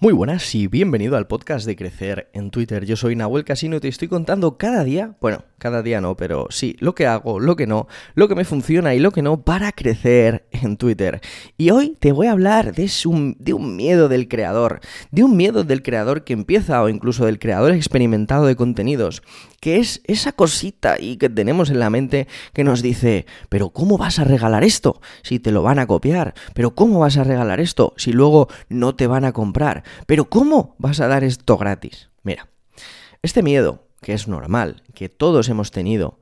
Muy buenas y bienvenido al podcast de Crecer en Twitter. Yo soy Nahuel Casino y te estoy contando cada día, bueno, cada día no, pero sí, lo que hago, lo que no, lo que me funciona y lo que no para crecer en Twitter. Y hoy te voy a hablar de un, miedo del creador, de un miedo del creador que empieza o incluso del creador experimentado de contenidos, que es esa cosita y que tenemos en la mente que nos dice, pero ¿cómo vas a regalar esto si te lo van a copiar? ¿Pero cómo vas a regalar esto si luego no te van a comprar? ¿Pero cómo vas a dar esto gratis? Mira, este miedo, que es normal, que todos hemos tenido,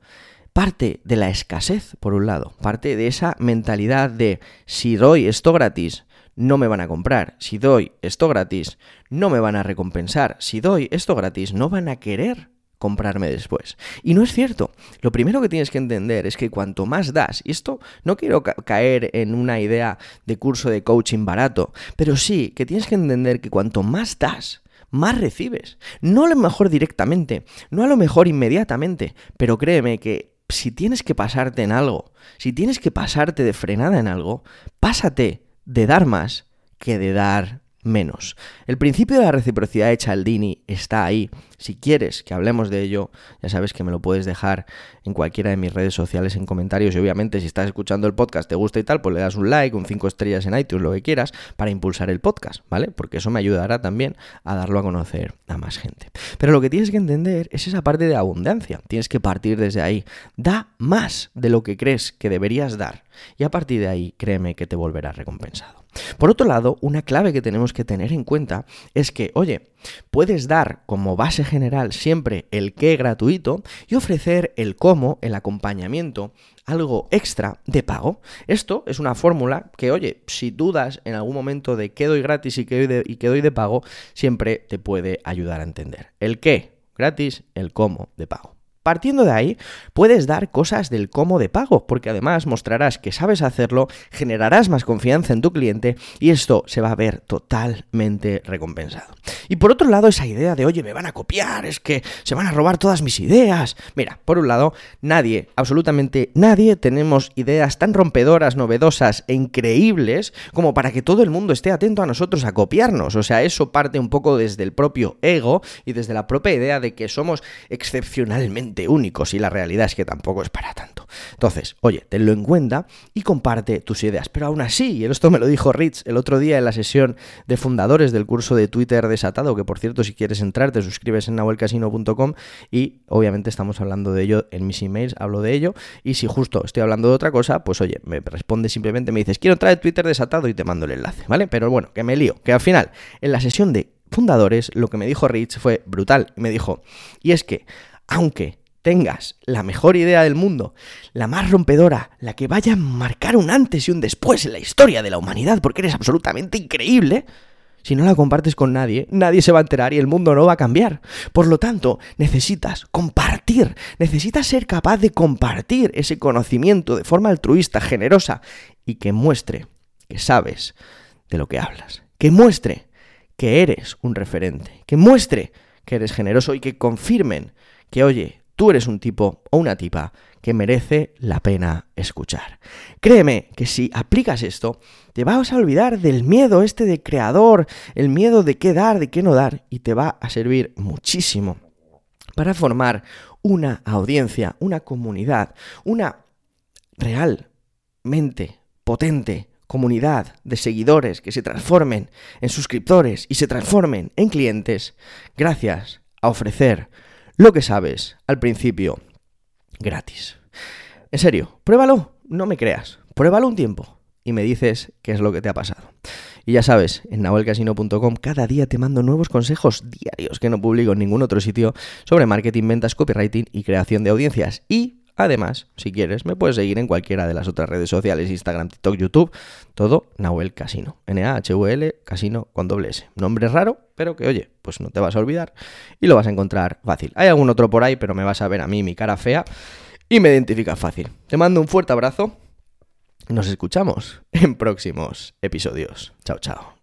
parte de la escasez, por un lado, parte de esa mentalidad de si doy esto gratis, no me van a comprar, si doy esto gratis, no me van a recompensar, si doy esto gratis, no van a querer comprarme después. Y no es cierto. Lo primero que tienes que entender es que cuanto más das, y esto no quiero caer en una idea de curso de coaching barato, pero sí que tienes que entender que cuanto más das, más recibes. No a lo mejor directamente, no a lo mejor inmediatamente, pero créeme que si tienes que pasarte en algo, si tienes que pasarte de frenada en algo, pásate de dar más que de dar menos. El principio de la reciprocidad de Cialdini está ahí. Si quieres que hablemos de ello, ya sabes que me lo puedes dejar en cualquiera de mis redes sociales en comentarios y obviamente si estás escuchando el podcast, te gusta y tal, pues le das un like, un 5 estrellas en iTunes, lo que quieras, para impulsar el podcast, ¿vale? Porque eso me ayudará también a darlo a conocer a más gente. Pero lo que tienes que entender es esa parte de abundancia. Tienes que partir desde ahí. Da más de lo que crees que deberías dar y a partir de ahí créeme que te volverá recompensado. Por otro lado, una clave que tenemos que tener en cuenta es que, oye, puedes dar como base general siempre el qué gratuito y ofrecer el cómo, el acompañamiento, algo extra de pago. Esto es una fórmula que, oye, si dudas en algún momento de qué doy gratis y qué doy de, y qué doy de pago, siempre te puede ayudar a entender. El qué gratis, el cómo de pago. Partiendo de ahí, puedes dar cosas del cómo de pago, porque además mostrarás que sabes hacerlo, generarás más confianza en tu cliente y esto se va a ver totalmente recompensado. Y por otro lado, esa idea de, oye, me van a copiar, es que se van a robar todas mis ideas. Mira, por un lado, nadie, absolutamente nadie, tenemos ideas tan rompedoras, novedosas e increíbles como para que todo el mundo esté atento a nosotros a copiarnos. O sea, eso parte un poco desde el propio ego y desde la propia idea de que somos excepcionalmente únicos y la realidad es que tampoco es para tanto. Entonces, oye, tenlo en cuenta y comparte tus ideas. Pero aún así, y esto me lo dijo Rich el otro día en la sesión de fundadores del curso de Twitter desatado, que por cierto, si quieres entrar, te suscribes en nahuelcasino.com y obviamente estamos hablando de ello en mis emails, hablo de ello. Y si justo estoy hablando de otra cosa, pues oye, me responde simplemente, me dices, quiero entrar en Twitter desatado y te mando el enlace, ¿vale? Pero bueno, que me lío, que al final, en la sesión de fundadores, lo que me dijo Rich fue brutal. Me dijo, y es que, aunque tengas la mejor idea del mundo, la más rompedora, la que vaya a marcar un antes y un después en la historia de la humanidad, porque eres absolutamente increíble, si no la compartes con nadie, nadie se va a enterar y el mundo no va a cambiar. Por lo tanto, necesitas compartir, necesitas ser capaz de compartir ese conocimiento de forma altruista, generosa y que muestre que sabes de lo que hablas, que muestre que eres un referente, que muestre que eres generoso y que confirmen que, oye, tú eres un tipo o una tipa que merece la pena escuchar. Créeme que si aplicas esto, te vas a olvidar del miedo este de creador, el miedo de qué dar, de qué no dar, y te va a servir muchísimo para formar una audiencia, una comunidad, una realmente potente comunidad de seguidores que se transformen en suscriptores y se transformen en clientes gracias a ofrecer lo que sabes al principio gratis. En serio, pruébalo, no me creas, pruébalo un tiempo y me dices qué es lo que te ha pasado. Y ya sabes, en nahuelcasino.com cada día te mando nuevos consejos diarios que no publico en ningún otro sitio sobre marketing, ventas, copywriting y creación de audiencias. Y Además, si quieres, me puedes seguir en cualquiera de las otras redes sociales, Instagram, TikTok, YouTube, todo Nahuel Casino. N-A-H-U-L, Casino con doble S. Nombre raro, pero que oye, pues no te vas a olvidar y lo vas a encontrar fácil. Hay algún otro por ahí, pero me vas a ver a mí mi cara fea y me identifica fácil. Te mando un fuerte abrazo. Nos escuchamos en próximos episodios. Chao, chao.